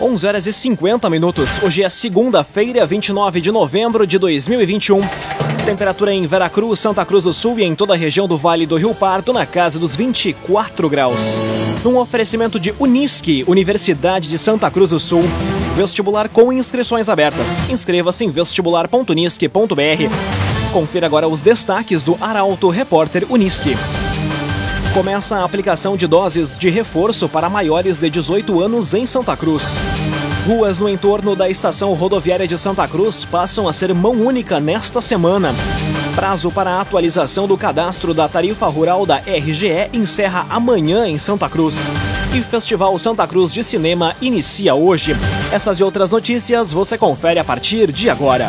11 horas e 50 minutos. Hoje é segunda-feira, 29 de novembro de 2021. Temperatura em Veracruz, Santa Cruz do Sul e em toda a região do Vale do Rio Pardo na casa dos 24 graus. Num oferecimento de Unisque, Universidade de Santa Cruz do Sul. Vestibular com inscrições abertas. Inscreva-se em vestibular.unisque.br. Confira agora os destaques do Arauto Repórter Unisque. Começa a aplicação de doses de reforço para maiores de 18 anos em Santa Cruz. Ruas no entorno da estação rodoviária de Santa Cruz passam a ser mão única nesta semana. Prazo para a atualização do cadastro da tarifa rural da RGE encerra amanhã em Santa Cruz. E Festival Santa Cruz de Cinema inicia hoje. Essas e outras notícias você confere a partir de agora.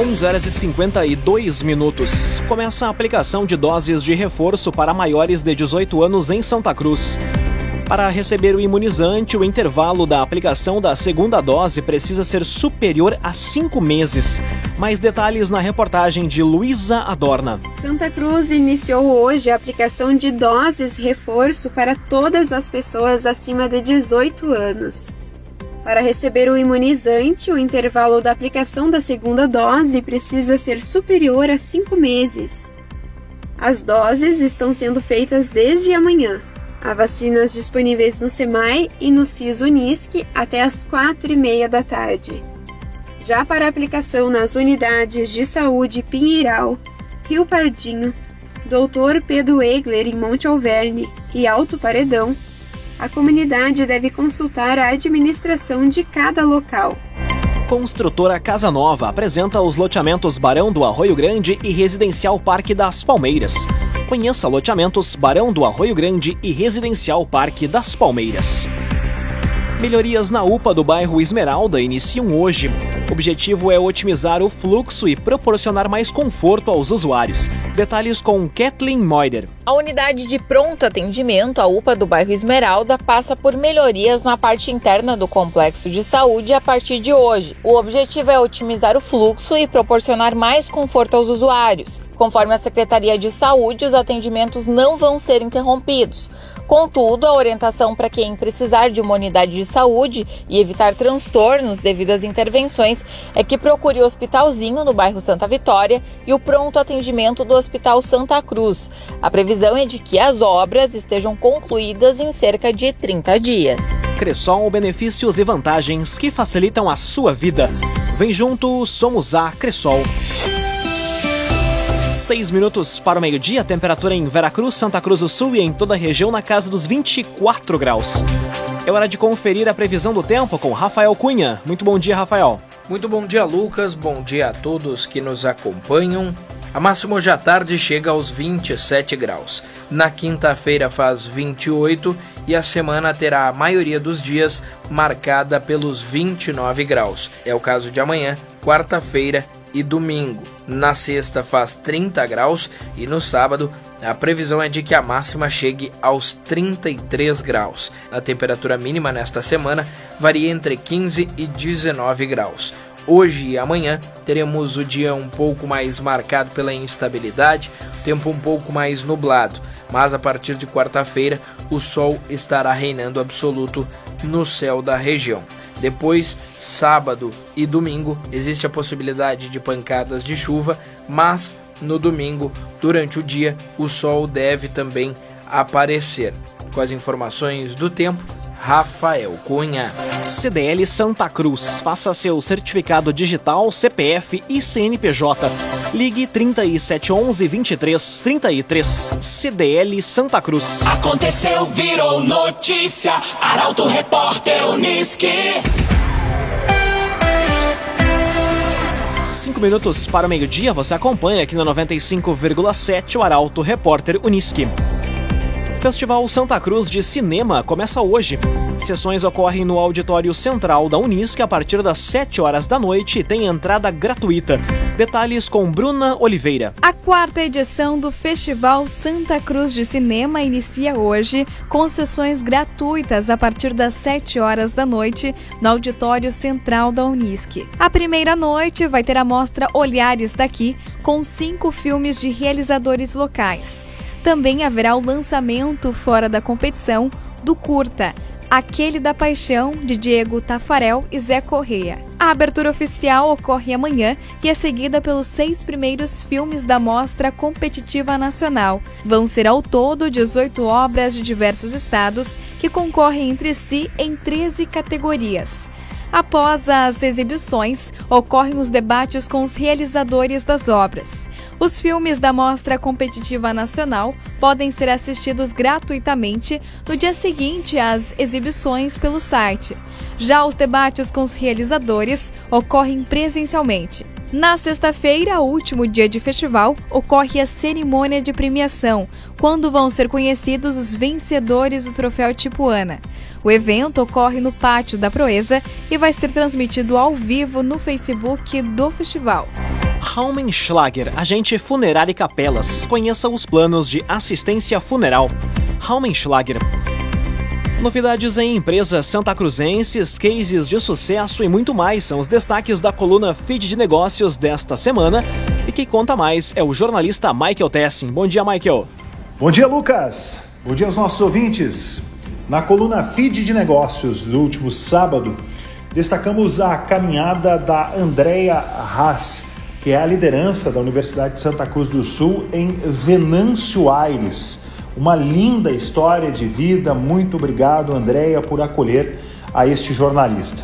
11 horas e 52 minutos. Começa a aplicação de doses de reforço para maiores de 18 anos em Santa Cruz. Para receber o imunizante, o intervalo da aplicação da segunda dose precisa ser superior a cinco meses. Mais detalhes na reportagem de Luísa Adorna. Santa Cruz iniciou hoje a aplicação de doses reforço para todas as pessoas acima de 18 anos. Para receber o imunizante, o intervalo da aplicação da segunda dose precisa ser superior a cinco meses. As doses estão sendo feitas desde amanhã. Há vacinas disponíveis no SEMAI e no CIS Unisc até às quatro e meia da tarde. Já para aplicação nas unidades de saúde Pinheiral, Rio Pardinho, Doutor Pedro Egler em Monte Alverne e Alto Paredão, a comunidade deve consultar a administração de cada local. Construtora Casa Nova apresenta os loteamentos Barão do Arroio Grande e Residencial Parque das Palmeiras. Conheça loteamentos Barão do Arroio Grande e Residencial Parque das Palmeiras. Melhorias na UPA do bairro Esmeralda iniciam hoje. O objetivo é otimizar o fluxo e proporcionar mais conforto aos usuários. Detalhes com Kathleen Moider. A unidade de pronto atendimento, a UPA do bairro Esmeralda, passa por melhorias na parte interna do complexo de saúde a partir de hoje. O objetivo é otimizar o fluxo e proporcionar mais conforto aos usuários. Conforme a Secretaria de Saúde, os atendimentos não vão ser interrompidos. Contudo, a orientação para quem precisar de uma unidade de saúde e evitar transtornos devido às intervenções é que procure o Hospitalzinho no bairro Santa Vitória e o pronto atendimento do Hospital Santa Cruz. A previsão é de que as obras estejam concluídas em cerca de 30 dias. Cressol, benefícios e vantagens que facilitam a sua vida. Vem junto, somos a Cressol. 6 minutos para o meio-dia, temperatura em Veracruz, Santa Cruz do Sul e em toda a região na casa dos 24 graus. É hora de conferir a previsão do tempo com Rafael Cunha. Muito bom dia, Rafael. Muito bom dia, Lucas. Bom dia a todos que nos acompanham. A máxima hoje à tarde chega aos 27 graus. Na quinta-feira faz 28 e a semana terá a maioria dos dias marcada pelos 29 graus. É o caso de amanhã, quarta-feira e domingo. Na sexta faz 30 graus e no sábado a previsão é de que a máxima chegue aos 33 graus. A temperatura mínima nesta semana varia entre 15 e 19 graus. Hoje e amanhã teremos o dia um pouco mais marcado pela instabilidade, o tempo um pouco mais nublado, mas a partir de quarta-feira o sol estará reinando absoluto no céu da região. Depois, sábado e domingo, existe a possibilidade de pancadas de chuva, mas no domingo, durante o dia, o sol deve também aparecer. Com as informações do tempo, Rafael Cunha. CDL Santa Cruz. Faça seu certificado digital, CPF e CNPJ. Ligue 3711 2333. CDL Santa Cruz. Aconteceu, virou notícia. Arauto Repórter Unisque. Cinco minutos para o meio-dia, você acompanha aqui no 95,7 o Arauto Repórter Unisque. Festival Santa Cruz de Cinema começa hoje. Sessões ocorrem no auditório central da Unisc a partir das 7 horas da noite e tem entrada gratuita. Detalhes com Bruna Oliveira. A quarta edição do Festival Santa Cruz de Cinema inicia hoje com sessões gratuitas a partir das 7 horas da noite no auditório central da Unisc. A primeira noite vai ter a mostra Olhares daqui com cinco filmes de realizadores locais. Também haverá o lançamento fora da competição do curta Aquele da Paixão, de Diego Tafarel e Zé Correia. A abertura oficial ocorre amanhã e é seguida pelos seis primeiros filmes da Mostra Competitiva Nacional. Vão ser ao todo 18 obras de diversos estados que concorrem entre si em 13 categorias. Após as exibições, ocorrem os debates com os realizadores das obras. Os filmes da Mostra Competitiva Nacional podem ser assistidos gratuitamente no dia seguinte às exibições pelo site. Já os debates com os realizadores ocorrem presencialmente. Na sexta-feira, último dia de festival, ocorre a cerimônia de premiação, quando vão ser conhecidos os vencedores do troféu Tipuana. O evento ocorre no Pátio da Proeza e vai ser transmitido ao vivo no Facebook do festival. Raumenschlager, agente funerário e capelas. Conheça os planos de assistência funeral. Raumenschlager. Novidades em empresas santacruzenses, cases de sucesso e muito mais são os destaques da coluna Feed de Negócios desta semana. E quem conta mais é o jornalista Michael Tessin. Bom dia, Michael. Bom dia, Lucas. Bom dia aos nossos ouvintes. Na coluna Feed de Negócios do último sábado, destacamos a caminhada da Andrea Haas, que é a liderança da Universidade de Santa Cruz do Sul em Venâncio Aires uma linda história de vida. Muito obrigado, Andréia, por acolher a este jornalista.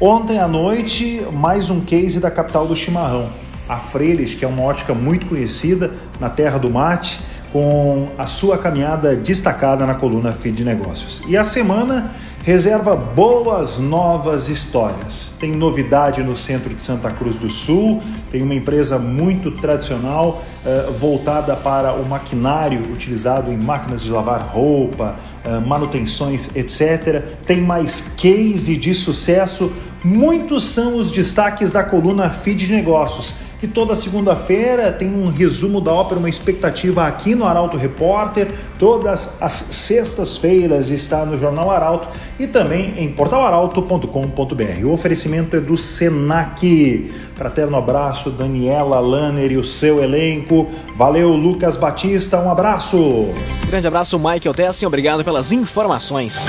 Ontem à noite, mais um case da capital do chimarrão. A Freires, que é uma ótica muito conhecida na terra do mate, com a sua caminhada destacada na coluna Feed de Negócios. E a semana reserva boas novas histórias. Tem novidade no centro de Santa Cruz do Sul, tem uma empresa muito tradicional uh, voltada para o maquinário utilizado em máquinas de lavar roupa, uh, manutenções, etc. Tem mais case de sucesso. Muitos são os destaques da coluna Feed Negócios que toda segunda-feira tem um resumo da ópera, uma expectativa aqui no Arauto Repórter. Todas as sextas-feiras está no Jornal Arauto e também em portalarauto.com.br. O oferecimento é do Senac. Fraterno abraço, Daniela Lanner e o seu elenco. Valeu, Lucas Batista, um abraço. Grande abraço, Michael Tessin, obrigado pelas informações.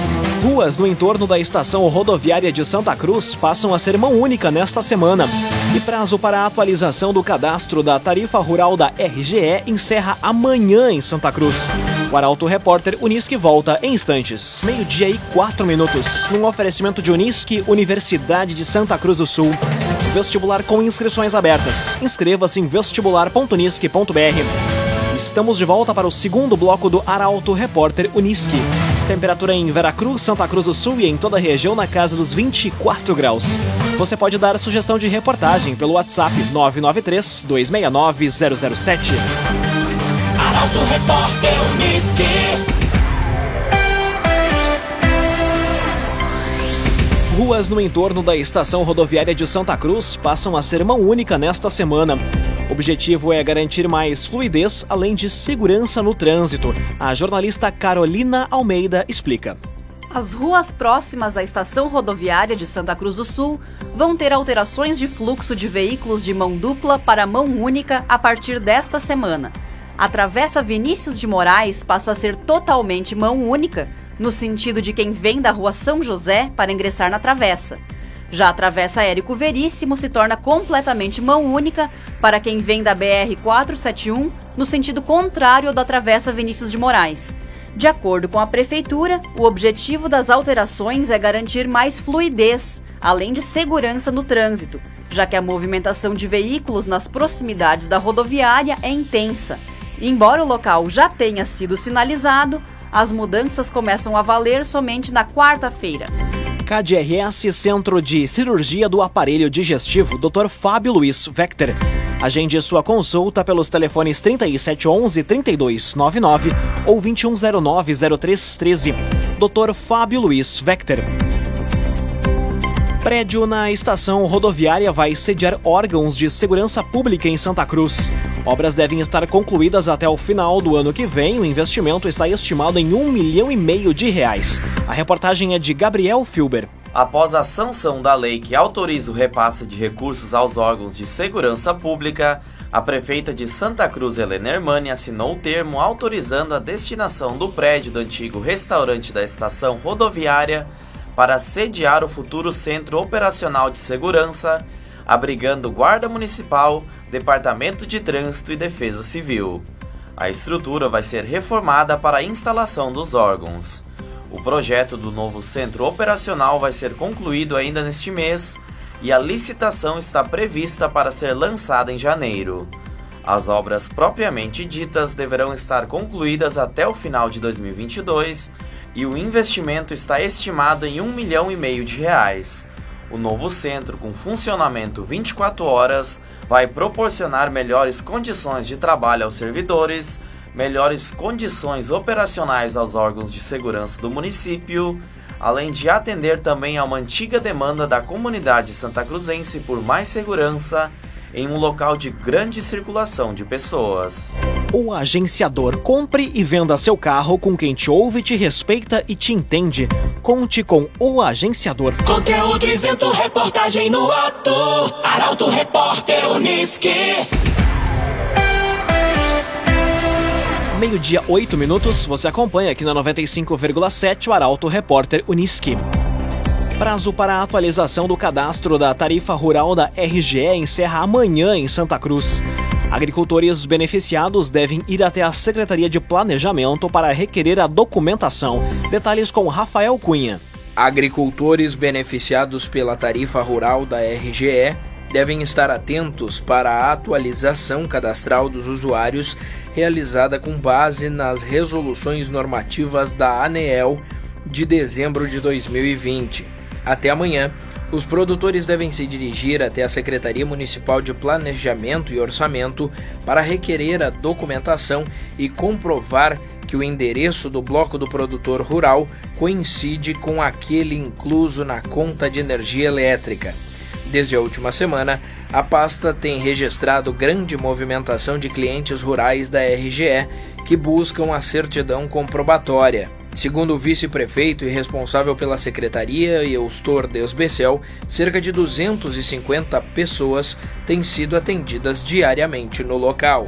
Ruas no entorno da estação rodoviária de Santa Cruz passam a ser mão única nesta semana. E prazo para a atualização do cadastro da tarifa rural da RGE encerra amanhã em Santa Cruz. O Arauto Repórter Unisque volta em instantes. Meio-dia e quatro minutos. Num oferecimento de Unisque, Universidade de Santa Cruz do Sul. Vestibular com inscrições abertas. Inscreva-se em vestibular.unisque.br. Estamos de volta para o segundo bloco do Arauto Repórter Unisque. Temperatura em Veracruz, Santa Cruz do Sul e em toda a região na casa dos 24 graus. Você pode dar sugestão de reportagem pelo WhatsApp 993 269 007. Arauto Repórter Unisque. Ruas no entorno da estação rodoviária de Santa Cruz passam a ser mão única nesta semana. O objetivo é garantir mais fluidez, além de segurança no trânsito. A jornalista Carolina Almeida explica. As ruas próximas à estação rodoviária de Santa Cruz do Sul vão ter alterações de fluxo de veículos de mão dupla para mão única a partir desta semana. A Travessa Vinícius de Moraes passa a ser totalmente mão única, no sentido de quem vem da rua São José para ingressar na travessa. Já a Travessa Érico Veríssimo se torna completamente mão única para quem vem da BR 471 no sentido contrário ao da Travessa Vinícius de Moraes. De acordo com a Prefeitura, o objetivo das alterações é garantir mais fluidez, além de segurança no trânsito, já que a movimentação de veículos nas proximidades da rodoviária é intensa Embora o local já tenha sido sinalizado, as mudanças começam a valer somente na quarta-feira. KDRS Centro de Cirurgia do Aparelho Digestivo, Dr. Fábio Luiz Vector. Agende sua consulta pelos telefones 3711-3299 ou 2109-0313. Dr. Fábio Luiz Vector. Prédio na estação rodoviária vai sediar órgãos de segurança pública em Santa Cruz. Obras devem estar concluídas até o final do ano que vem. O investimento está estimado em um milhão e meio de reais. A reportagem é de Gabriel Filber. Após a sanção da lei que autoriza o repasse de recursos aos órgãos de segurança pública, a prefeita de Santa Cruz, Helena Hermani, assinou o termo autorizando a destinação do prédio do antigo restaurante da estação rodoviária para sediar o futuro Centro Operacional de Segurança, abrigando Guarda Municipal, Departamento de Trânsito e Defesa Civil. A estrutura vai ser reformada para a instalação dos órgãos. O projeto do novo centro operacional vai ser concluído ainda neste mês e a licitação está prevista para ser lançada em janeiro. As obras propriamente ditas deverão estar concluídas até o final de 2022 e o investimento está estimado em um milhão e meio de reais. O novo centro, com funcionamento 24 horas, vai proporcionar melhores condições de trabalho aos servidores, melhores condições operacionais aos órgãos de segurança do município, além de atender também a uma antiga demanda da comunidade santa cruzense por mais segurança em um local de grande circulação de pessoas. O agenciador compre e venda seu carro com quem te ouve, te respeita e te entende. Conte com o agenciador. Conteúdo isento, reportagem no ato. Arauto Repórter Uniski. Meio-dia, 8 minutos, você acompanha aqui na 95,7 o Arauto Repórter Uniski. Prazo para a atualização do cadastro da tarifa rural da RGE encerra amanhã em Santa Cruz. Agricultores beneficiados devem ir até a Secretaria de Planejamento para requerer a documentação. Detalhes com Rafael Cunha. Agricultores beneficiados pela tarifa rural da RGE devem estar atentos para a atualização cadastral dos usuários realizada com base nas resoluções normativas da ANEEL de dezembro de 2020. Até amanhã, os produtores devem se dirigir até a Secretaria Municipal de Planejamento e Orçamento para requerer a documentação e comprovar que o endereço do bloco do produtor rural coincide com aquele incluso na conta de energia elétrica. Desde a última semana, a pasta tem registrado grande movimentação de clientes rurais da RGE que buscam a certidão comprobatória. Segundo o vice-prefeito e responsável pela secretaria, Eustor Desbecel, cerca de 250 pessoas têm sido atendidas diariamente no local.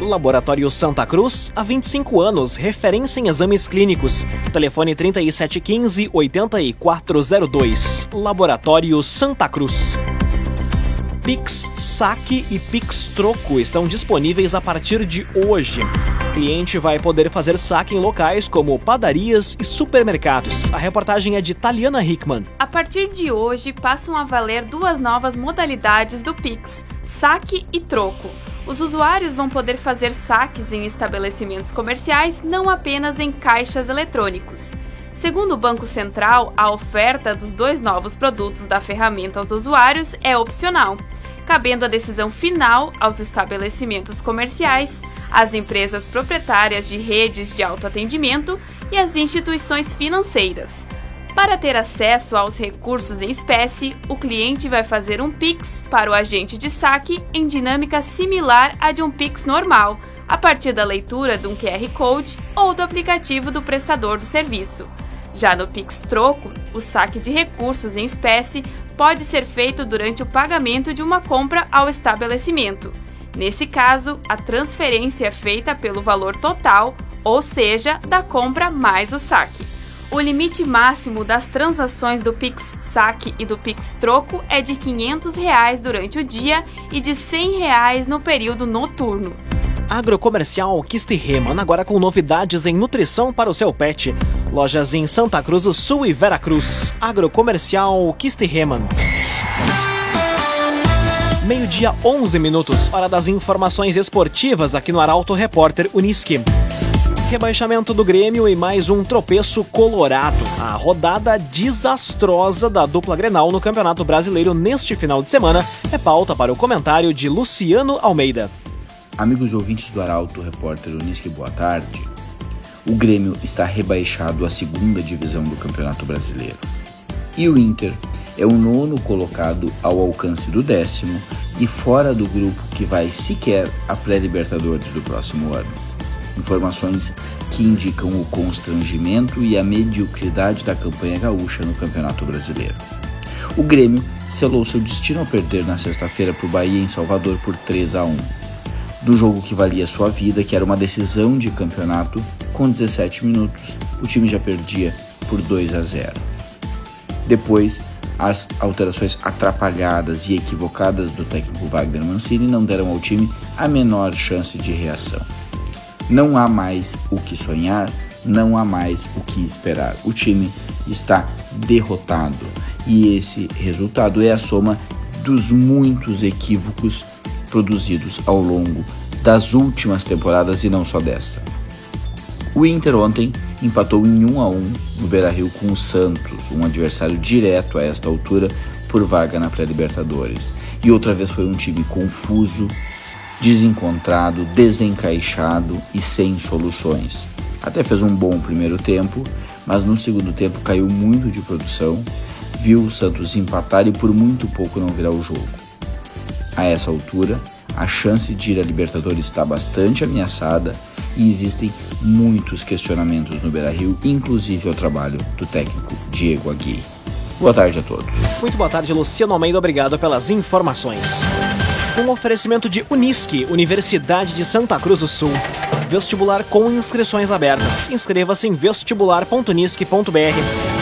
Laboratório Santa Cruz, há 25 anos, referência em exames clínicos. Telefone 3715-8402. Laboratório Santa Cruz. Pix Saque e Pix Troco estão disponíveis a partir de hoje. O cliente vai poder fazer saque em locais como padarias e supermercados. A reportagem é de Taliana Hickman. A partir de hoje, passam a valer duas novas modalidades do Pix: saque e troco. Os usuários vão poder fazer saques em estabelecimentos comerciais, não apenas em caixas eletrônicos. Segundo o Banco Central, a oferta dos dois novos produtos da ferramenta aos usuários é opcional, cabendo a decisão final aos estabelecimentos comerciais, às empresas proprietárias de redes de autoatendimento e às instituições financeiras. Para ter acesso aos recursos em espécie, o cliente vai fazer um Pix para o agente de saque em dinâmica similar à de um Pix normal, a partir da leitura de um QR Code ou do aplicativo do prestador do serviço. Já no Pix Troco, o saque de recursos em espécie pode ser feito durante o pagamento de uma compra ao estabelecimento. Nesse caso, a transferência é feita pelo valor total, ou seja, da compra mais o saque. O limite máximo das transações do Pix Saque e do Pix Troco é de 500 reais durante o dia e de 100 reais no período noturno. Agrocomercial Kistiheman, agora com novidades em nutrição para o seu pet. Lojas em Santa Cruz do Sul e Veracruz. Agrocomercial Kistiheman. Meio-dia, 11 minutos, hora das informações esportivas aqui no Arauto Repórter Uniski. Rebaixamento do Grêmio e mais um tropeço colorado. A rodada desastrosa da dupla Grenal no Campeonato Brasileiro neste final de semana é pauta para o comentário de Luciano Almeida. Amigos ouvintes do Arauto Repórter Uniski, boa tarde. O Grêmio está rebaixado à segunda divisão do Campeonato Brasileiro. E o Inter é o nono colocado ao alcance do décimo e fora do grupo que vai sequer a pré-Libertadores do próximo ano. Informações que indicam o constrangimento e a mediocridade da campanha gaúcha no Campeonato Brasileiro. O Grêmio selou seu destino ao perder na sexta-feira para o Bahia em Salvador por 3 a 1. Do jogo que valia sua vida, que era uma decisão de campeonato, com 17 minutos, o time já perdia por 2 a 0. Depois, as alterações atrapalhadas e equivocadas do técnico Wagner Mancini não deram ao time a menor chance de reação. Não há mais o que sonhar, não há mais o que esperar. O time está derrotado e esse resultado é a soma dos muitos equívocos produzidos ao longo das últimas temporadas e não só desta. O Inter ontem empatou em 1 a 1 no Beira-Rio com o Santos, um adversário direto a esta altura por vaga na pré-Libertadores. E outra vez foi um time confuso, desencontrado, desencaixado e sem soluções. Até fez um bom primeiro tempo, mas no segundo tempo caiu muito de produção, viu o Santos empatar e por muito pouco não virar o jogo. A essa altura, a chance de ir à Libertadores está bastante ameaçada e existem muitos questionamentos no Beira-Rio, inclusive ao trabalho do técnico Diego Aguirre. Boa tarde a todos. Muito boa tarde, Luciano Almeida. Obrigado pelas informações. Um oferecimento de Unisque, Universidade de Santa Cruz do Sul. Vestibular com inscrições abertas. Inscreva-se em vestibular.unisque.br.